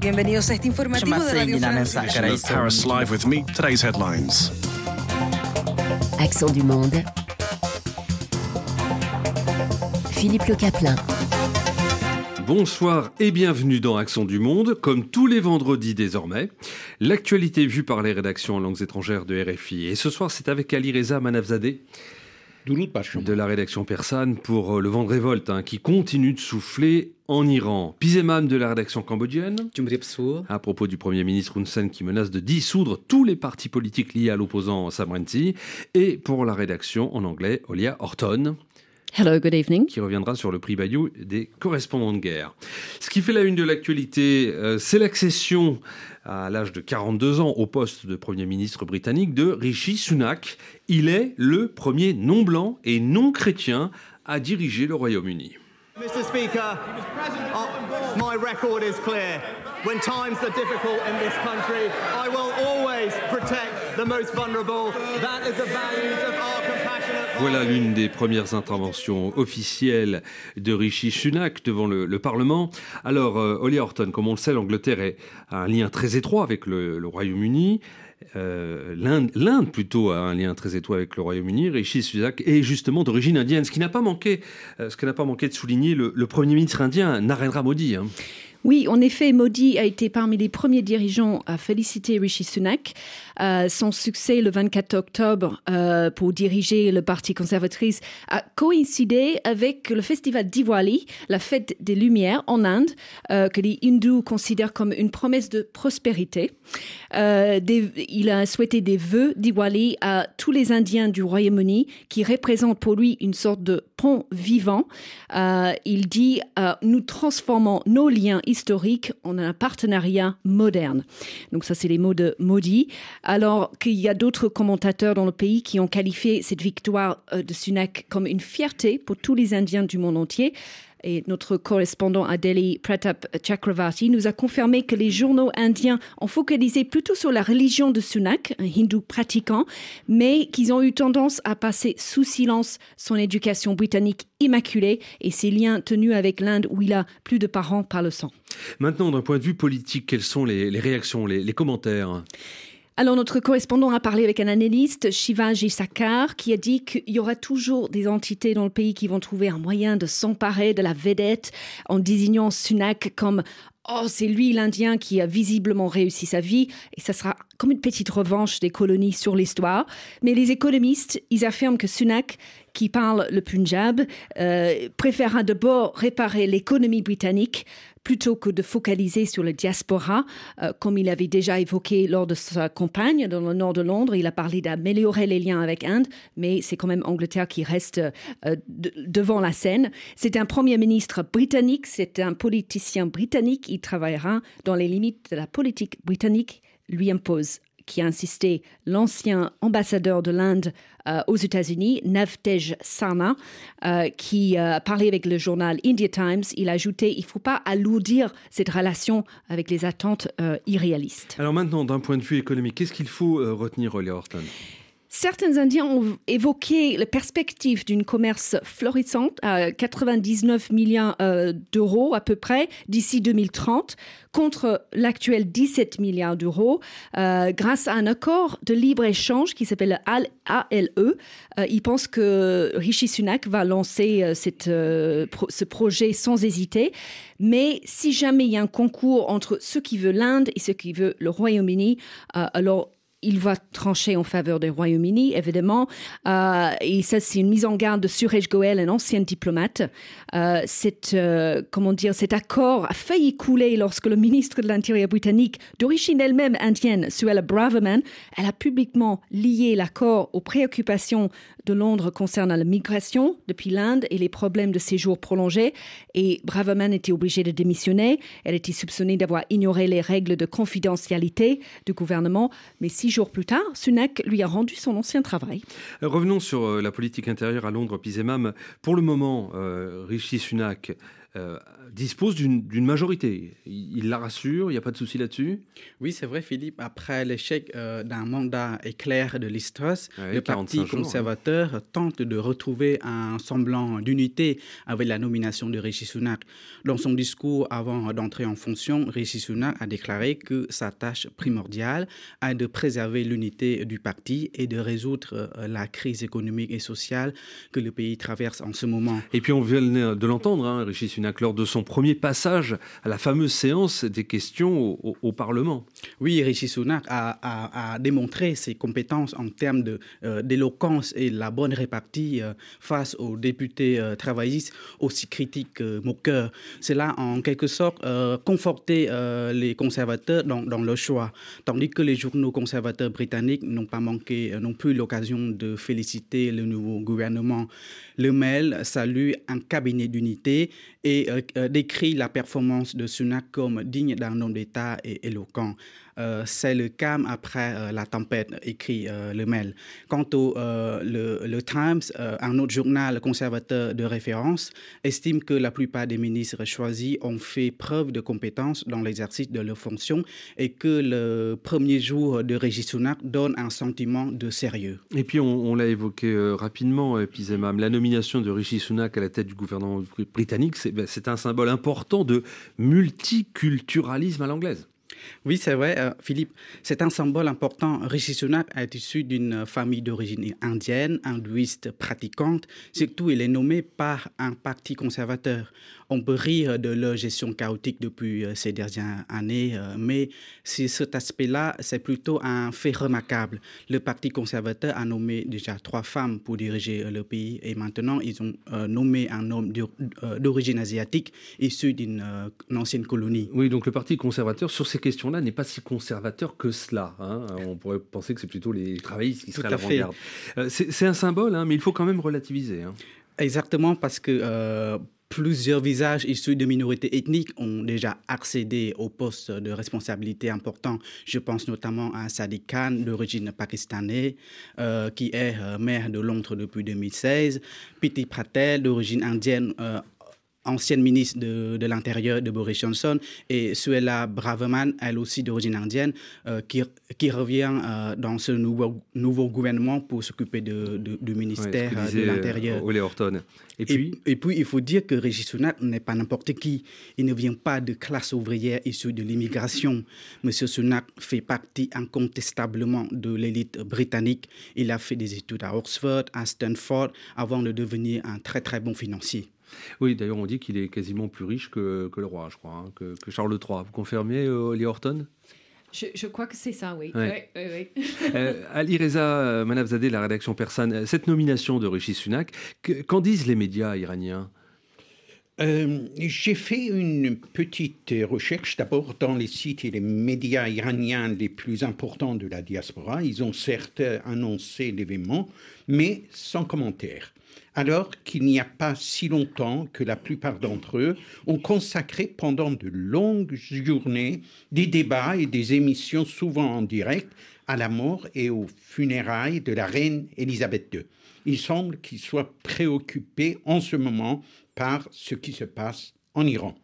Bienvenidos a este informativo de Radio France. Paris Live with me. Today's headlines. Accent du monde. Philippe Le Caplin. Bonsoir et bienvenue dans Accent du Monde, comme tous les vendredis désormais. L'actualité vue par les rédactions en langues étrangères de RFI. Et ce soir, c'est avec Ali Reza Manavzadeh de la rédaction persane pour euh, le vent de révolte hein, qui continue de souffler en Iran. Pizemam de la rédaction cambodgienne à propos du Premier ministre Hun Sen qui menace de dissoudre tous les partis politiques liés à l'opposant Sam Rainsy. Et pour la rédaction en anglais, Olia Horton. Hello, good evening. Qui reviendra sur le prix Bayou des correspondants de guerre. Ce qui fait la une de l'actualité, euh, c'est l'accession à l'âge de 42 ans au poste de Premier ministre britannique de Rishi Sunak. Il est le premier non-blanc et non-chrétien à diriger le Royaume-Uni. Mr. Speaker, uh, my record is clear. When times are difficult in this country, I will always protect the most vulnerable. That is the values of our. Voilà l'une des premières interventions officielles de Rishi Sunak devant le, le Parlement. Alors, euh, Horton, comme on le sait, l'Angleterre a un lien très étroit avec le, Royaume-Uni. Euh, L'Inde plutôt a un lien très étroit avec le Royaume-Uni. Rishi Sunak est justement d'origine indienne, ce qui n'a pas manqué, euh, de souligner le, le Premier ministre indien Narendra Modi. Hein. Oui, en effet, Modi a été parmi les premiers dirigeants à féliciter Rishi Sunak. Euh, son succès le 24 octobre euh, pour diriger le Parti conservatrice a coïncidé avec le festival Diwali, la fête des Lumières en Inde, euh, que les hindous considèrent comme une promesse de prospérité. Il a souhaité des vœux Diwali à tous les Indiens du Royaume-Uni qui représentent pour lui une sorte de pont vivant. Euh, il dit euh, Nous transformons nos liens historiques en un partenariat moderne. Donc, ça, c'est les mots de Modi. Alors qu'il y a d'autres commentateurs dans le pays qui ont qualifié cette victoire euh, de Sunak comme une fierté pour tous les Indiens du monde entier. Et notre correspondant à Delhi, Pratap Chakravarti, nous a confirmé que les journaux indiens ont focalisé plutôt sur la religion de Sunak, un hindou pratiquant, mais qu'ils ont eu tendance à passer sous silence son éducation britannique immaculée et ses liens tenus avec l'Inde où il a plus de parents par le sang. Maintenant, d'un point de vue politique, quelles sont les, réactions, les commentaires? Alors, notre correspondant a parlé avec un analyste, Shivaji Sakar, qui a dit qu'il y aura toujours des entités dans le pays qui vont trouver un moyen de s'emparer de la vedette en désignant Sunak comme Oh, c'est lui l'Indien qui a visiblement réussi sa vie et ça sera comme une petite revanche des colonies sur l'histoire. Mais les économistes, ils affirment que Sunak, qui parle le Punjab, euh, préférera d'abord réparer l'économie britannique plutôt que de focaliser sur le diaspora, euh, comme il avait déjà évoqué lors de sa campagne dans le nord de Londres. Il a parlé d'améliorer les liens avec Inde, mais c'est quand même Angleterre qui reste euh, de, devant la scène. C'est un premier ministre britannique, c'est un politicien britannique. Il travaillera dans les limites de la politique britannique lui impose qui a insisté l'ancien ambassadeur de l'Inde euh, aux États-Unis, Navtej Sana, euh, qui a euh, parlé avec le journal India Times. Il a ajouté il ne faut pas alourdir cette relation avec les attentes irréalistes. Alors maintenant, d'un point de vue économique, qu'est-ce qu'il faut retenir, Ollie Horton? Certains Indiens ont évoqué la perspective d'une commerce florissante à 99 millions euh, d'euros à peu près d'ici 2030 contre l'actuel 17 milliards d'euros euh, grâce à un accord de libre-échange qui s'appelle ALE. Euh, ils pensent que Rishi Sunak va lancer euh, ce projet sans hésiter. Mais si jamais il y a un concours entre ceux qui veulent l'Inde et ceux qui veulent le Royaume-Uni, alors il va trancher en faveur des Royaume-Uni, évidemment. Euh, et ça, c'est une mise en garde de Suresh Goel, un ancien diplomate. Euh, euh, comment dire, cet accord a failli couler lorsque le ministre de l'Intérieur britannique, d'origine elle-même indienne, Suella Braverman, elle a publiquement lié l'accord aux préoccupations de Londres concernant la migration depuis l'Inde et les problèmes de séjour prolongés. Et Braverman était obligée de démissionner. Elle était soupçonnée d'avoir ignoré les règles de confidentialité du gouvernement. Mais six jours plus tard, Sunak lui a rendu son ancien travail. Revenons sur euh, la politique intérieure à Londres, Pizemam. Pour le moment, euh, Rishi Sunak euh, dispose d'une majorité. Il, la rassure, il n'y a pas de souci là-dessus Oui, c'est vrai, Philippe. Après l'échec euh, d'un mandat éclair de l'Istros, le Parti conservateur tente de retrouver un semblant d'unité avec la nomination de Rishi Sunak. Dans son discours avant d'entrer en fonction, Rishi Sunak a déclaré que sa tâche primordiale est de préserver l'unité du parti et de résoudre euh, la crise économique et sociale que le pays traverse en ce moment. Et puis on vient de l'entendre, hein, Rishi Sunak, lors de son premier passage à la fameuse séance des questions au, Parlement. Oui, Rishi Sunak a, démontré ses compétences en termes euh, d'éloquence et la bonne répartie euh, face aux députés euh, travaillistes aussi critiques moqueurs. Cela en quelque sorte conforté les conservateurs dans, dans leur choix, tandis que les journaux conservateurs britanniques n'ont pas manqué, n'ont plus l'occasion de féliciter le nouveau gouvernement. Le Mail salue un cabinet d'unité et euh, euh, décrit la performance de Sunak comme digne d'un homme d'État et éloquent. Euh, c'est le calme après euh, la tempête, écrit euh, le mail. Quant au le, Times, un autre journal conservateur de référence, estime que la plupart des ministres choisis ont fait preuve de compétence dans l'exercice de leurs fonctions et que le premier jour de Régis Sunak donne un sentiment de sérieux. Et puis on, l'a évoqué rapidement, Pizemam, la nomination de Rishi Sunak à la tête du gouvernement britannique, c'est ben, un symbole important de multiculturalisme à l'anglaise. Oui, c'est vrai, euh, Philippe. C'est un symbole important. Rishi Sunak est issu d'une famille d'origine indienne, hindouiste pratiquante. Surtout, il est nommé par un parti conservateur. On peut rire de leur gestion chaotique depuis euh, ces dernières années, euh, mais c'est cet aspect-là, c'est plutôt un fait remarquable. Le Parti conservateur a nommé déjà trois femmes pour diriger le pays et maintenant ils ont nommé un homme d'origine asiatique issu d'une ancienne colonie. Oui, donc le Parti conservateur, sur ces questions là n'est pas si conservateur que cela. Hein. On pourrait penser que c'est plutôt les travaillistes qui seraient à l'avant-garde. Euh, c'est un symbole, hein, mais il faut quand même relativiser. Hein. Exactement, parce que euh, plusieurs visages issus de minorités ethniques ont déjà accédé aux postes de responsabilité importants. Je pense notamment à Sadiq Khan, d'origine pakistanaise, euh, qui est maire de Londres depuis 2016, Piti Pratel, d'origine indienne, ancienne ministre de, l'Intérieur de Boris Johnson, et Suella Braverman, elle aussi d'origine indienne, euh, qui, qui revient euh, dans ce nouveau, nouveau gouvernement pour s'occuper de, du ministère euh, de l'Intérieur. Et puis, et, puis, il faut dire que Régis Sunak n'est pas n'importe qui. Il ne vient pas de classe ouvrière issue de l'immigration. Monsieur Sunak fait partie incontestablement de l'élite britannique. Il a fait des études à Oxford, à Stanford, avant de devenir un très très bon financier. Oui, d'ailleurs, on dit qu'il est quasiment plus riche que, le roi, je crois, hein, que, Charles III. Vous confirmez, euh, Lee Horton? Je, crois que c'est ça, oui. Euh, Ali Reza euh, Manavzadeh, la rédaction persane, cette nomination de Rishi Sunak, qu'en disent les médias iraniens? J'ai fait une petite recherche d'abord dans les sites et les médias iraniens les plus importants de la diaspora. Ils ont certes annoncé l'événement, mais sans commentaire alors qu'il n'y a pas si longtemps que la plupart d'entre eux ont consacré pendant de longues journées des débats et des émissions souvent en direct à la mort et aux funérailles de la reine Élisabeth II. Il semble qu'ils soient préoccupés en ce moment par ce qui se passe en Iran.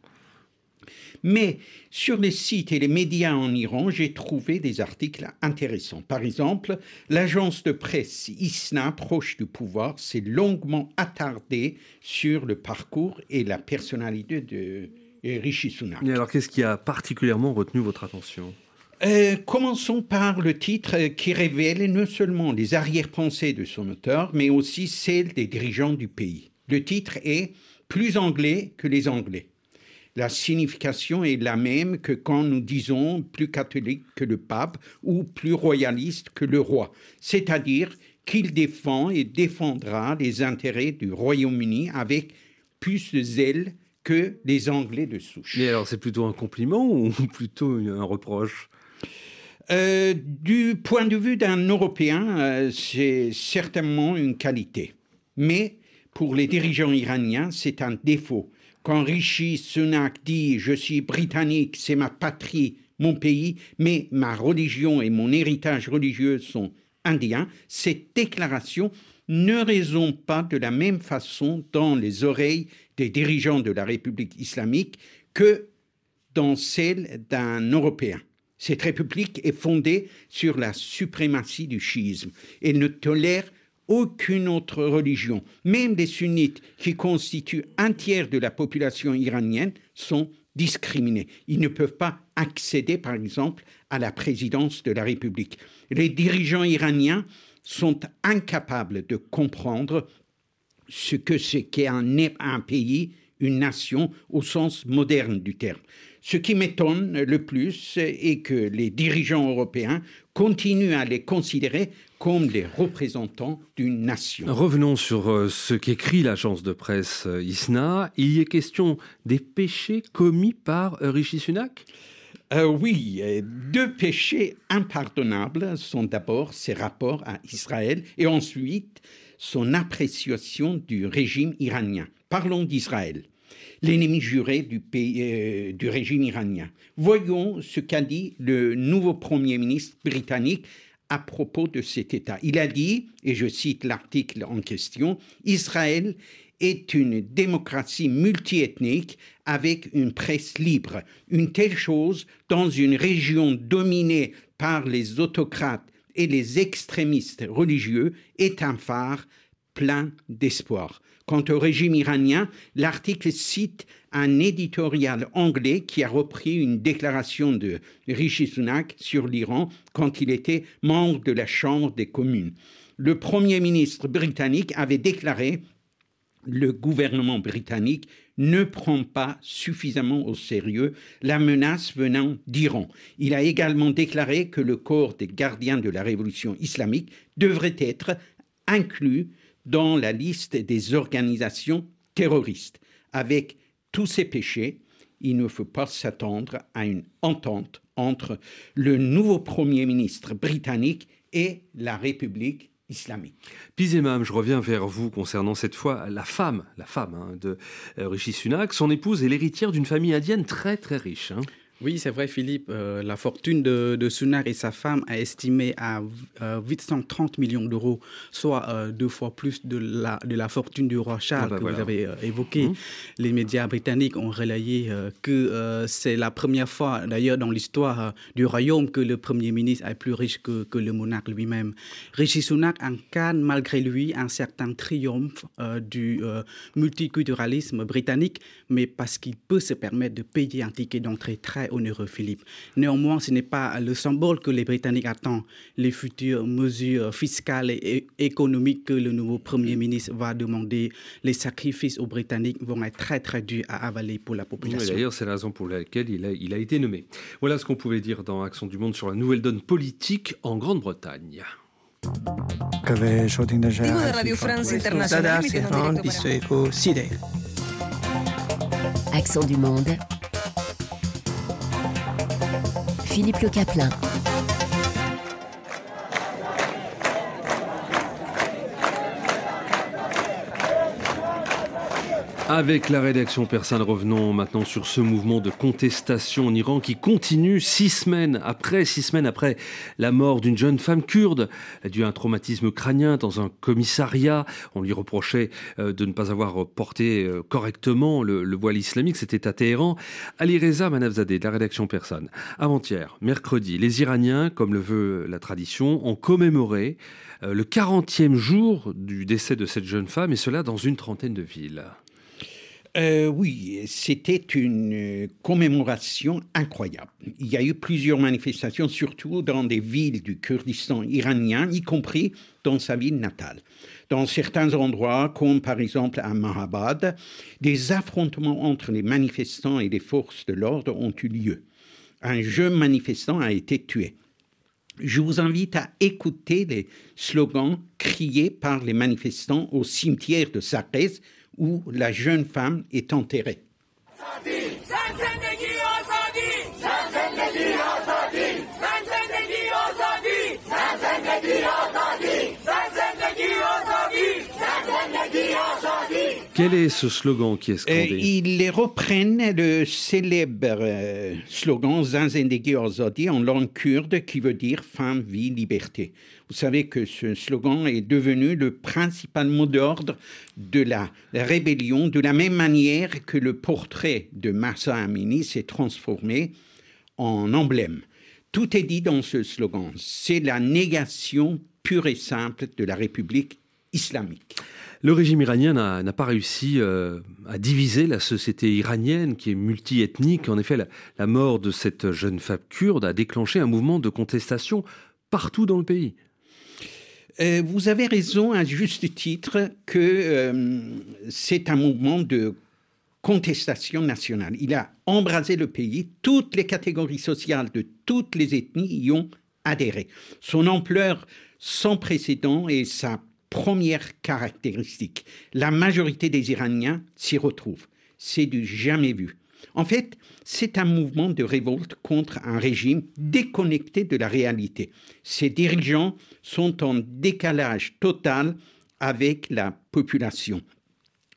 Mais sur les sites et les médias en Iran, j'ai trouvé des articles intéressants. Par exemple, l'agence de presse ISNA, proche du pouvoir, s'est longuement attardée sur le parcours et la personnalité de Rishi Sunak. Et alors, qu'est-ce qui a particulièrement retenu votre attention? Euh, commençons par le titre qui révèle non seulement les arrière-pensées de son auteur, mais aussi celles des dirigeants du pays. Le titre est Plus anglais que les Anglais la signification est la même que quand nous disons plus catholique que le pape ou plus royaliste que le roi, c'est-à-dire qu'il défend et défendra les intérêts du Royaume-Uni avec plus de zèle que les Anglais de souche. Mais alors c'est plutôt un compliment ou plutôt un reproche? Euh, du point de vue d'un Européen, euh, c'est certainement une qualité. Mais pour les dirigeants iraniens, c'est un défaut quand Rishi Sunak dit Je suis britannique, c'est ma patrie, mon pays, mais ma religion et mon héritage religieux sont indiens, cette déclaration ne résonne pas de la même façon dans les oreilles des dirigeants de la République islamique que dans celle d'un Européen. Cette république est fondée sur la suprématie du chiisme et ne tolère aucune autre religion. Même les sunnites, qui constituent un tiers de la population iranienne, sont discriminés. Ils ne peuvent pas accéder, par exemple, à la présidence de la République. Les dirigeants iraniens sont incapables de comprendre ce que c'est qu'un un pays, une nation au sens moderne du terme. Ce qui m'étonne le plus est que les dirigeants européens continuent à les considérer comme des représentants d'une nation. Revenons sur euh, ce qu'écrit l'agence de presse euh, ISNA. Il y est question des péchés commis par euh, Rishi Sunak? Oui, deux péchés impardonnables sont d'abord ses rapports à Israël et ensuite son appréciation du régime iranien. Parlons d'Israël l'ennemi juré du, pays, euh, du régime iranien. Voyons ce qu'a dit le nouveau Premier ministre britannique à propos de cet État. Il a dit, et je cite l'article en question, Israël est une démocratie multiethnique avec une presse libre. Une telle chose dans une région dominée par les autocrates et les extrémistes religieux est un phare plein d'espoir. Quant au régime iranien, l'article cite un éditorial anglais qui a repris une déclaration de Rishi Sunak sur l'Iran quand il était membre de la Chambre des communes. Le Premier ministre britannique avait déclaré le gouvernement britannique ne prend pas suffisamment au sérieux la menace venant d'Iran. Il a également déclaré que le corps des gardiens de la révolution islamique devrait être inclus dans la liste des organisations terroristes. Avec tous ces péchés, il ne faut pas s'attendre à une entente entre le nouveau Premier ministre britannique et la République islamique. Pizemam, je reviens vers vous concernant cette fois la femme, la femme hein, de euh, Rishi Sunak. Son épouse est l'héritière d'une famille indienne très très riche. Hein. Oui, c'est vrai, Philippe. Euh, la fortune de, de, Sunak et sa femme est estimée à 830 euh, millions d'euros, soit euh, deux fois plus de la, de la fortune du roi Charles ah bah que vous avez évoqué. Mmh. Les médias britanniques ont relayé que c'est la première fois, d'ailleurs, dans l'histoire du royaume, que le Premier ministre est plus riche que, que le monarque lui-même. Rishi Sunak incarne, malgré lui, un certain triomphe du multiculturalisme britannique, mais parce qu'il peut se permettre de payer un ticket d'entrée très onéreux, Philippe. Néanmoins, ce n'est pas le symbole que les Britanniques attendent. Les futures mesures fiscales et économiques que le nouveau Premier ministre va demander, les sacrifices aux Britanniques vont être très très durs à avaler pour la population. D'ailleurs, c'est la raison pour laquelle il a, il a été nommé. Voilà ce qu'on pouvait dire dans Action du Monde sur la nouvelle donne politique en Grande-Bretagne. Accent du monde Philippe Le Caplin. Avec la rédaction persane, revenons maintenant sur ce mouvement de contestation en Iran qui continue six semaines après, six semaines après la mort d'une jeune femme kurde due à un traumatisme crânien dans un commissariat. On lui reprochait euh, de ne pas avoir porté euh, correctement le, voile islamique. C'était à Téhéran. Ali Reza Manavzadeh de la rédaction persane. Avant-hier, mercredi, les Iraniens, comme le veut la tradition, ont commémoré euh, le 40e jour du décès de cette jeune femme et cela dans une trentaine de villes. Euh, oui, c'était une commémoration incroyable. Il y a eu plusieurs manifestations, surtout dans des villes du Kurdistan iranien, y compris dans sa ville natale. Dans certains endroits, comme par exemple à Mahabad, des affrontements entre les manifestants et les forces de l'ordre ont eu lieu. Un jeune manifestant a été tué. Je vous invite à écouter les slogans criés par les manifestants au cimetière de Sarez où la jeune femme est enterrée. Quel est ce slogan qui est scandé? euh, Ils reprennent le célèbre euh, slogan Zanzendegi Ozodi en langue kurde qui veut dire femme, vie, liberté. Vous savez que ce slogan est devenu le principal mot d'ordre de la rébellion, de la même manière que le portrait de Massa Amini s'est transformé en emblème. Tout est dit dans ce slogan. C'est la négation pure et simple de la République islamique. Le régime iranien n'a pas réussi euh, à diviser la société iranienne qui est multiethnique. En effet, la, mort de cette jeune femme kurde a déclenché un mouvement de contestation partout dans le pays. Euh, vous avez raison à juste titre que euh, c'est un mouvement de contestation nationale. Il a embrasé le pays, toutes les catégories sociales de toutes les ethnies y ont adhéré. Son ampleur sans précédent et sa première caractéristique. La majorité des Iraniens s'y retrouvent. C'est du jamais vu. En fait, c'est un mouvement de révolte contre un régime déconnecté de la réalité. Ses dirigeants sont en décalage total avec la population,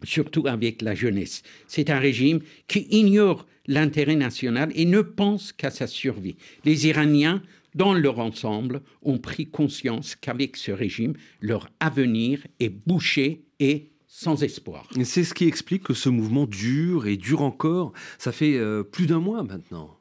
surtout avec la jeunesse. C'est un régime qui ignore l'intérêt national et ne pense qu'à sa survie. Les Iraniens dans leur ensemble, ont pris conscience qu'avec ce régime, leur avenir est bouché et sans espoir. C'est ce qui explique que ce mouvement dure et dure encore. Ça fait euh, plus d'un mois maintenant.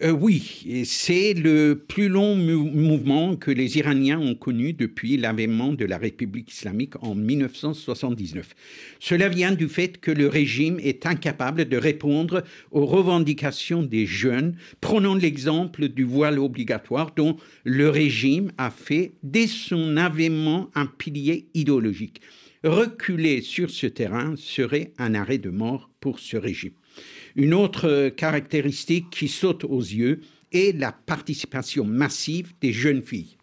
Euh, oui, c'est le plus long mouvement que les Iraniens ont connu depuis l'avènement de la République islamique en 1979. Cela vient du fait que le régime est incapable de répondre aux revendications des jeunes. Prenons l'exemple du voile obligatoire dont le régime a fait dès son avènement un pilier idéologique. Reculer sur ce terrain serait un arrêt de mort pour ce régime. Une autre caractéristique qui saute aux yeux est la participation massive des jeunes filles.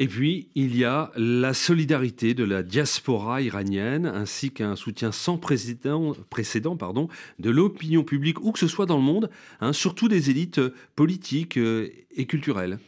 Et puis, il y a la solidarité de la diaspora iranienne, ainsi qu'un soutien sans précédent, précédent pardon, de l'opinion publique, où que ce soit dans le monde, hein, surtout des élites politiques euh, et culturelles.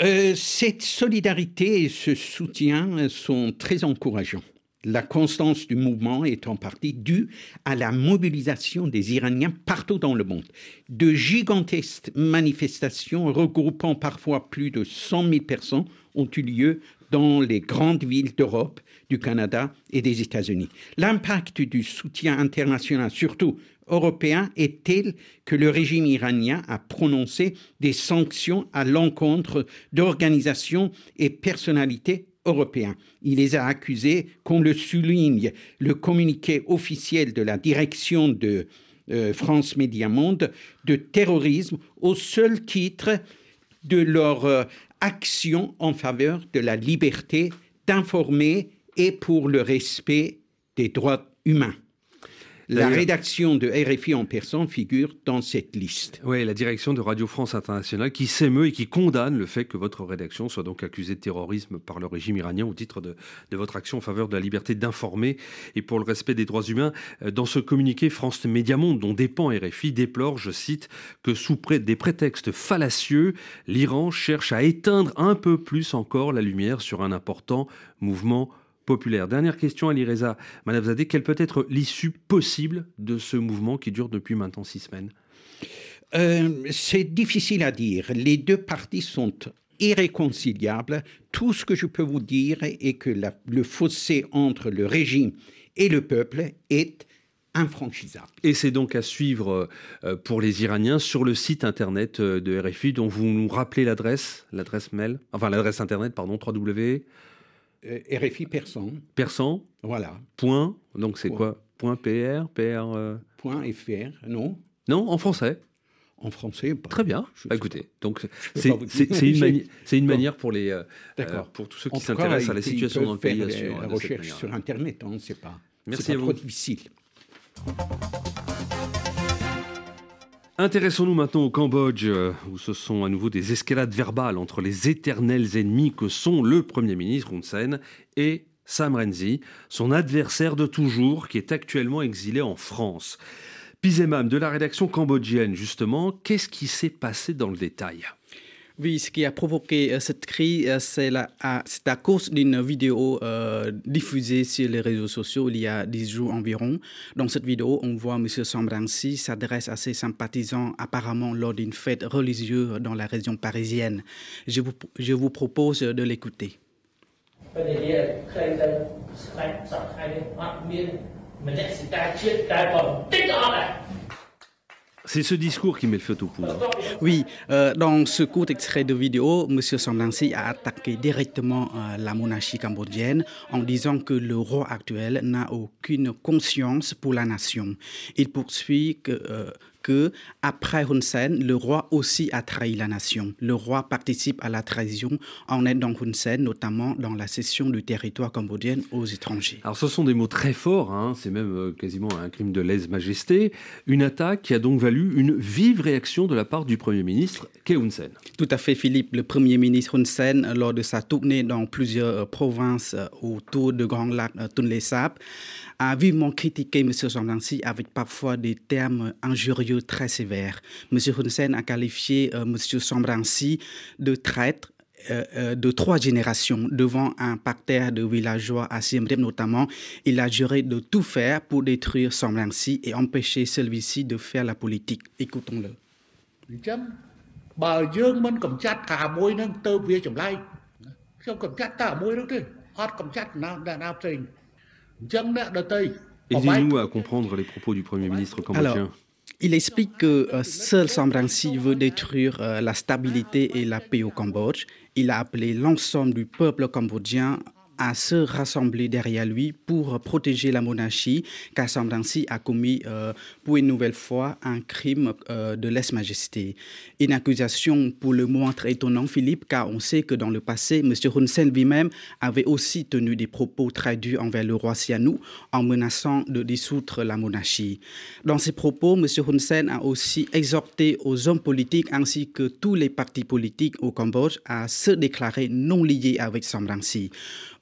Euh, cette solidarité et ce soutien sont très encourageants. La constance du mouvement est en partie due à la mobilisation des Iraniens partout dans le monde. De gigantesques manifestations regroupant parfois plus de 100 000 personnes ont eu lieu dans les grandes villes d'Europe, du Canada et des États-Unis. L'impact du soutien international, surtout européen, est tel que le régime iranien a prononcé des sanctions à l'encontre d'organisations et personnalités européens. Il les a accusés, comme le souligne le communiqué officiel de la direction de euh, France Média Monde, de terrorisme au seul titre de leur euh, action en faveur de la liberté d'informer et pour le respect des droits humains. La rédaction de RFI en personne figure dans cette liste. Oui, la direction de Radio France Internationale qui s'émeut et qui condamne le fait que votre rédaction soit donc accusée de terrorisme par le régime iranien au titre de, votre action en faveur de la liberté d'informer et pour le respect des droits humains. Euh, dans ce communiqué, France Média Monde, dont dépend RFI, déplore, je cite, que sous des prétextes fallacieux, l'Iran cherche à éteindre un peu plus encore la lumière sur un important mouvement populaire. Dernière question, Ali Reza Manavzadeh, quelle peut être l'issue possible de ce mouvement qui dure depuis maintenant six semaines? Euh, C'est difficile à dire. Les deux parties sont irréconciliables. Tout ce que je peux vous dire est que le fossé entre le régime et le peuple est infranchissable. Et c'est donc à suivre euh, pour les Iraniens sur le site internet euh, de RFI dont vous nous rappelez l'adresse, l'adresse mail, enfin l'adresse internet, pardon, www. Euh, RFI Persan. Persan Voilà. Point. Donc c'est quoi Point PR PR. Euh Point FR, non Non, en français. En français, très bien. Bah, écoutez, donc c'est une, une, manière pour les euh, pour tous ceux qui s'intéressent à la situation dans le pays. La recherche sur Internet, on ne sait pas. Merci à vous. trop difficile. Intéressons-nous maintenant au Cambodge, euh, où ce sont à nouveau des escalades verbales entre les éternels ennemis que sont le Premier ministre Hun Sen et Sam Renzi, son adversaire de toujours, qui est actuellement exilé en France. Pizemam, de la rédaction cambodgienne, justement, qu'est-ce qui s'est passé dans le détail? Oui, ce qui a provoqué euh, cette crise, euh, c'est à cause d'une vidéo euh, diffusée sur les réseaux sociaux il y a 10 jours environ. Dans cette vidéo, on voit M. Sambransi s'adresse à ses sympathisants apparemment lors d'une fête religieuse dans la région parisienne. Je vous, je vous propose de l'écouter. C'est ce discours qui met le feu au poudre. Oui, euh, dans ce court extrait de vidéo, M. Samblansi a attaqué directement euh, la monarchie cambodgienne en disant que le roi actuel n'a aucune conscience pour la nation. Il poursuit que euh, que après Hun Sen, le roi aussi a trahi la nation. Le roi participe à la trahison en aidant Hun Sen, notamment dans la cession du territoire cambodgien aux étrangers. Alors ce sont des mots très forts, hein. c'est même euh, quasiment un crime de lèse-majesté. Une attaque qui a donc valu une vive réaction de la part du Premier ministre, Khe Hun Sen. Tout à fait, Philippe. Le Premier ministre Hun Sen, lors de sa tournée dans plusieurs euh, provinces euh, autour de Grand Lac Tonle Sap, a vivement critiqué M. Samransi avec parfois des termes injurieux très sévères. M. Hun Sen a qualifié euh, M. Samransi de traître euh, euh, de trois générations devant un parterre de villageois à Siem notamment. Il a juré de tout faire pour détruire Samransi et empêcher celui-ci de faire la politique. Écoutons-le. Aidez-nous à comprendre les propos du Premier ministre cambodgien. il explique que euh, seul Sambransi veut détruire euh, la stabilité et la paix au Cambodge. Il a appelé l'ensemble du peuple cambodgien à se rassembler derrière lui pour protéger la monarchie, car Samdansi a commis euh, pour une nouvelle fois un crime euh, de lèse-majesté. Une accusation pour le moins très étonnant, Philippe, car on sait que dans le passé, M. Hun Sen lui-même avait aussi tenu des propos très durs envers le roi Sianou en menaçant de dissoudre la monarchie. Dans ses propos, M. Hun Sen a aussi exhorté aux hommes politiques ainsi que tous les partis politiques au Cambodge à se déclarer non liés avec Samdansi.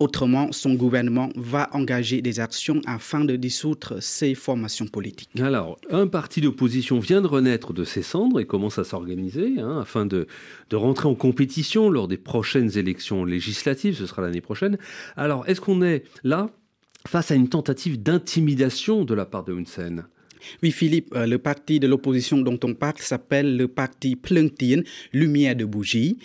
Autrement, son gouvernement va engager des actions afin de dissoudre ces formations politiques. Alors, un parti d'opposition vient de renaître de ses cendres et commence à s'organiser hein, afin de, de rentrer en compétition lors des prochaines élections législatives, ce sera l'année prochaine. Alors, est-ce qu'on est là face à une tentative d'intimidation de la part de Hun Sen? Oui, Philippe, euh, le parti de l'opposition dont on parle s'appelle le parti Plungtien, Lumière de Bougie.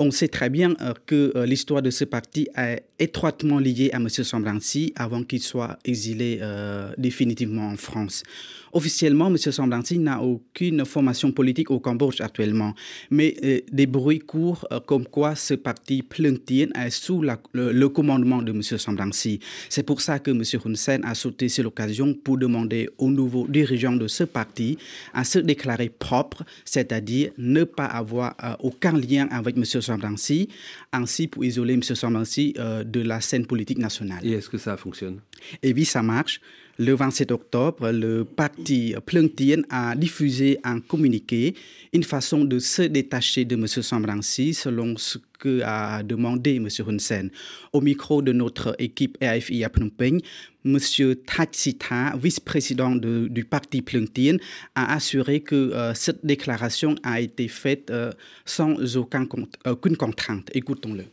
On sait très bien euh, que euh, l'histoire de ce parti est étroitement liée à M. Sambransi avant qu'il soit exilé euh, définitivement en France. Officiellement, M. Sambransi n'a aucune formation politique au Cambodge actuellement, mais des bruits courent comme quoi ce parti Plentien est sous le, commandement de M. Sambransi. C'est pour ça que M. Hun Sen a sauté sur l'occasion pour demander aux nouveaux dirigeants de ce parti à se déclarer propre, c'est-à-dire ne pas avoir aucun lien avec M. Sambransi, ainsi pour isoler M. Sambransi euh, de la scène politique nationale. Et est-ce que ça fonctionne? Et oui, ça marche. Le 27 octobre, le parti Plungtien a diffusé un communiqué, une façon de se détacher de M. Sambransi, selon ce que a demandé M. Hun Sen. Au micro de notre équipe RFI à Phnom Penh, M. Thach vice-président du parti Plungtien, a assuré que euh, cette déclaration a été faite euh, sans aucun, aucune contrainte. Écoutons-le.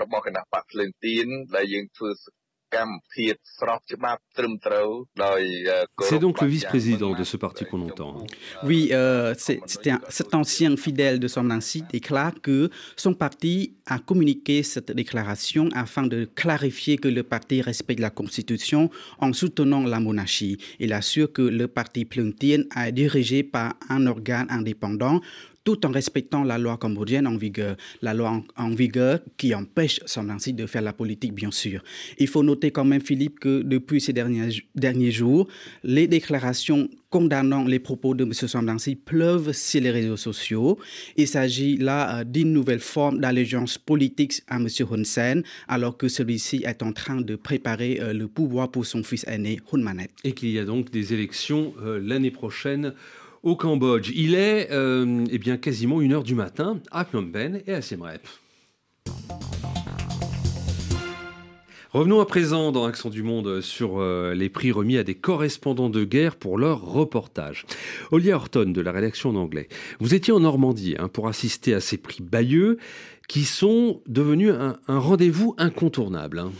របស់គណៈបកភ្លើងទៀនដែលយើងធ្វើ C'est donc le vice-président de ce parti qu'on entend. Oui, euh, cet ancien fidèle de son ainsi déclare que son parti a communiqué cette déclaration afin de clarifier que le parti respecte la Constitution en soutenant la monarchie. Il assure que le parti Plungtien est dirigé par un organe indépendant tout en respectant la loi cambodgienne en vigueur, la loi en, vigueur qui empêche Samblansi de faire la politique, bien sûr. Il faut noter quand même, Philippe, que depuis ces derniers, derniers jours, les déclarations condamnant les propos de M. Samblansi pleuvent sur les réseaux sociaux. Il s'agit là euh, d'une nouvelle forme d'allégeance politique à M. Hun Sen, alors que celui-ci est en train de préparer euh, le pouvoir pour son fils aîné, Hun Manet. Et qu'il y a donc des élections euh, l'année prochaine au Cambodge. Il est euh, eh bien, quasiment une heure du matin à Phnom Penh et à Siem Reap. Revenons à présent dans Accent du Monde sur euh, les prix remis à des correspondants de guerre pour leur reportage. Olia Horton de la rédaction en anglais, vous étiez en Normandie hein, pour assister à ces prix Bayeux qui sont devenus un, rendez-vous incontournable. Hein.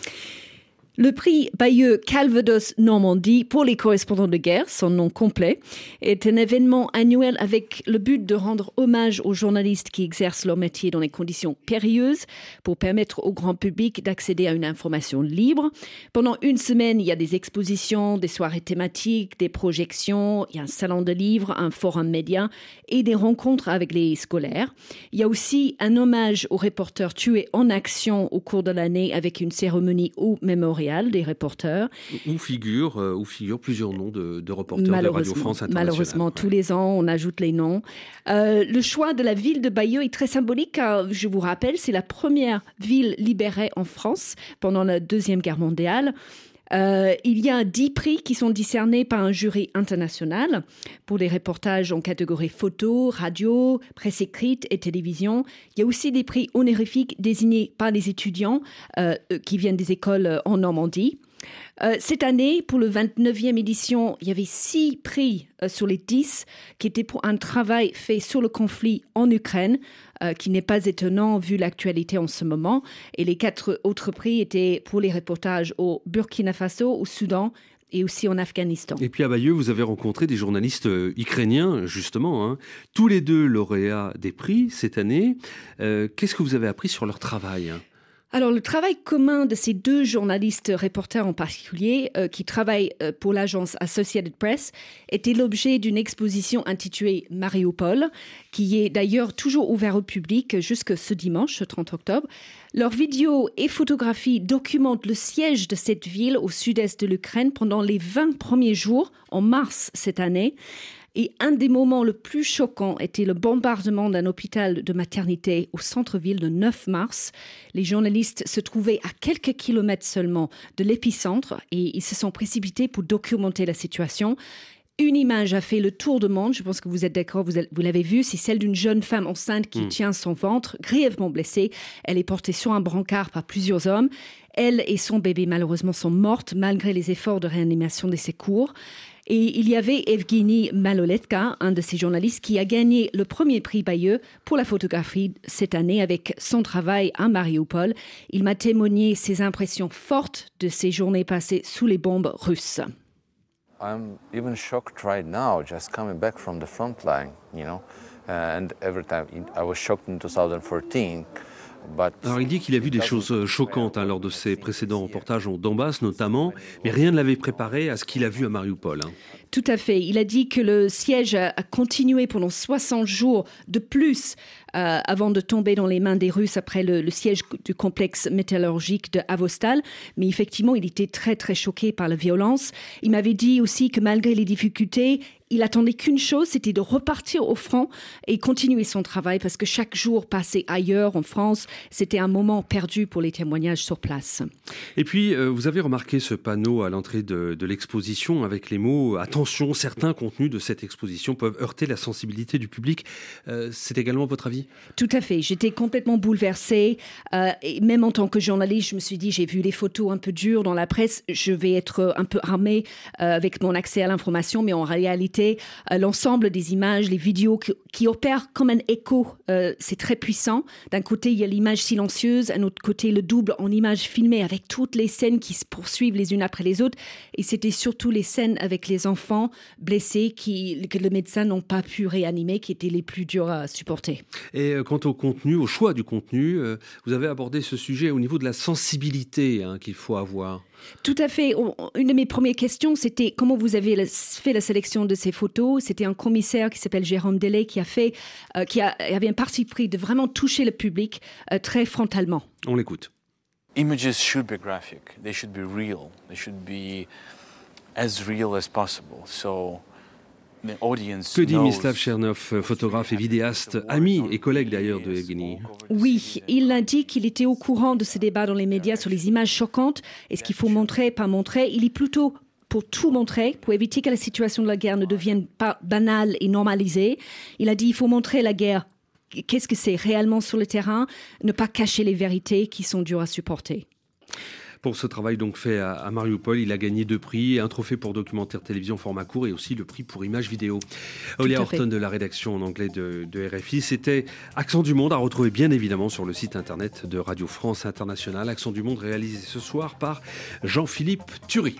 Le prix Bayeux Calvados Normandie pour les correspondants de guerre, son nom complet, est un événement annuel avec le but de rendre hommage aux journalistes qui exercent leur métier dans des conditions périlleuses pour permettre au grand public d'accéder à une information libre. Pendant une semaine, il y a des expositions, des soirées thématiques, des projections, il y a un salon de livres, un forum média et des rencontres avec les scolaires. Il y a aussi un hommage aux reporters tués en action au cours de l'année avec une cérémonie au mémorial des reporters. Où figurent, euh, où figurent plusieurs noms de, reporters de Radio France Internationale. Malheureusement, tous les ans, on ajoute les noms. Euh, le choix de la ville de Bayeux est très symbolique car, je vous rappelle, c'est la première ville libérée en France pendant la Deuxième Guerre mondiale. Euh, il y a dix prix qui sont discernés par un jury international pour les reportages en catégorie photo, radio, presse écrite et télévision. Il y a aussi des prix honorifiques désignés par les étudiants euh, qui viennent des écoles en Normandie. Euh, cette année, pour le 29e édition, il y avait six prix sur les dix qui étaient pour un travail fait sur le conflit en Ukraine. Euh, qui n'est pas étonnant vu l'actualité en ce moment. Et les quatre autres prix étaient pour les reportages au Burkina Faso, au Soudan et aussi en Afghanistan. Et puis à Bayeux, vous avez rencontré des journalistes euh, ukrainiens, justement, hein. tous les deux lauréats des prix cette année. Euh, qu'est-ce que vous avez appris sur leur travail hein? Alors, le travail commun de ces deux journalistes reporters en particulier, euh, qui travaillent euh, pour l'agence Associated Press, était l'objet d'une exposition intitulée Mariupol, qui est d'ailleurs toujours ouverte au public jusque ce dimanche, 30 octobre. Leurs vidéos et photographies documentent le siège de cette ville au sud-est de l'Ukraine pendant les 20 premiers jours, en mars cette année. Et un des moments le plus choquants était le bombardement d'un hôpital de maternité au centre-ville le 9 mars. Les journalistes se trouvaient à quelques kilomètres seulement de l'épicentre et ils se sont précipités pour documenter la situation. Une image a fait le tour du monde, je pense que vous êtes d'accord, vous, l'avez vu, c'est celle d'une jeune femme enceinte qui hmm. tient son ventre, grièvement blessée. Elle est portée sur un brancard par plusieurs hommes. Elle et son bébé, malheureusement, sont mortes malgré les efforts de réanimation des secours. Et il y avait Evgeny Maloletka, un de ces journalistes, qui a gagné le premier prix Bayeux pour la photographie cette année avec son travail à Mariupol. Il m'a témoigné ses impressions fortes de ces journées passées sous les bombes russes. I'm even shocked right now, just coming back from the front line, you know. and every time I was shocked in 2014. Alors il dit qu'il a vu des choses euh, choquantes hein, lors de ses précédents reportages en Donbass notamment, mais rien ne l'avait préparé à ce qu'il a vu à Mariupol. Hein. Tout à fait. Il a dit que le siège a continué pendant 60 jours de plus euh, avant de tomber dans les mains des Russes après le, siège du complexe métallurgique de Avostal. Mais effectivement, il était très très choqué par la violence. Il m'avait dit aussi que malgré les difficultés, il attendait qu'une chose, c'était de repartir au front et continuer son travail parce que chaque jour passé ailleurs en France, c'était un moment perdu pour les témoignages sur place. Et puis, euh, vous avez remarqué ce panneau à l'entrée de, l'exposition avec les mots Attention, certains contenus de cette exposition peuvent heurter la sensibilité du public. Euh, c'est également votre avis? Tout à fait. J'étais complètement bouleversée. Euh, et même en tant que journaliste, je me suis dit j'ai vu les photos un peu dures dans la presse. Je vais être un peu armée avec mon accès à l'information, mais en réalité, euh, l'ensemble des images, les vidéos qui, opèrent comme un écho. Euh, c'est très puissant. D'un côté, il y a l'image silencieuse, d'un autre côté, le double en image filmée avec toutes les scènes qui se poursuivent les unes après les autres. Et c'était surtout les scènes avec les enfants blessés qui, que le médecin n'ont pas pu réanimer, qui étaient les plus dures à supporter. Et euh, quant au contenu, au choix du contenu, vous avez abordé ce sujet au niveau de la sensibilité hein, qu'il faut avoir. Tout à fait. Une de mes premières questions, c'était comment vous avez fait la sélection de ces photos. C'était un commissaire qui s'appelle Jérôme Delay qui a fait, euh, qui avait un parti pris de vraiment toucher le public euh, très frontalement. On l'écoute. Images should be graphic. They should be real. They should be as real as possible. So que dit Mislav Chernov, photographe et vidéaste, ami et collègue d'ailleurs de Evgeny Oui, il a dit qu'il était au courant de ce débat dans les médias sur les images choquantes et ce qu'il faut montrer, pas montrer. Il est plutôt pour tout montrer, pour éviter que la situation de la guerre ne devienne pas banale et normalisée. Il a dit il faut montrer la guerre. Qu'est-ce que c'est réellement sur le terrain? Ne pas cacher les vérités qui sont dures à supporter. Pour ce travail donc fait à, Mariupol. Il a gagné deux prix, un trophée pour documentaire télévision format court et aussi le prix pour image vidéo. Olia Horton de la rédaction en anglais de, de RFI. C'était Accent du Monde à retrouver bien évidemment sur le site internet de Radio France Internationale. Accent du Monde réalisé ce soir par Jean-Philippe Thury.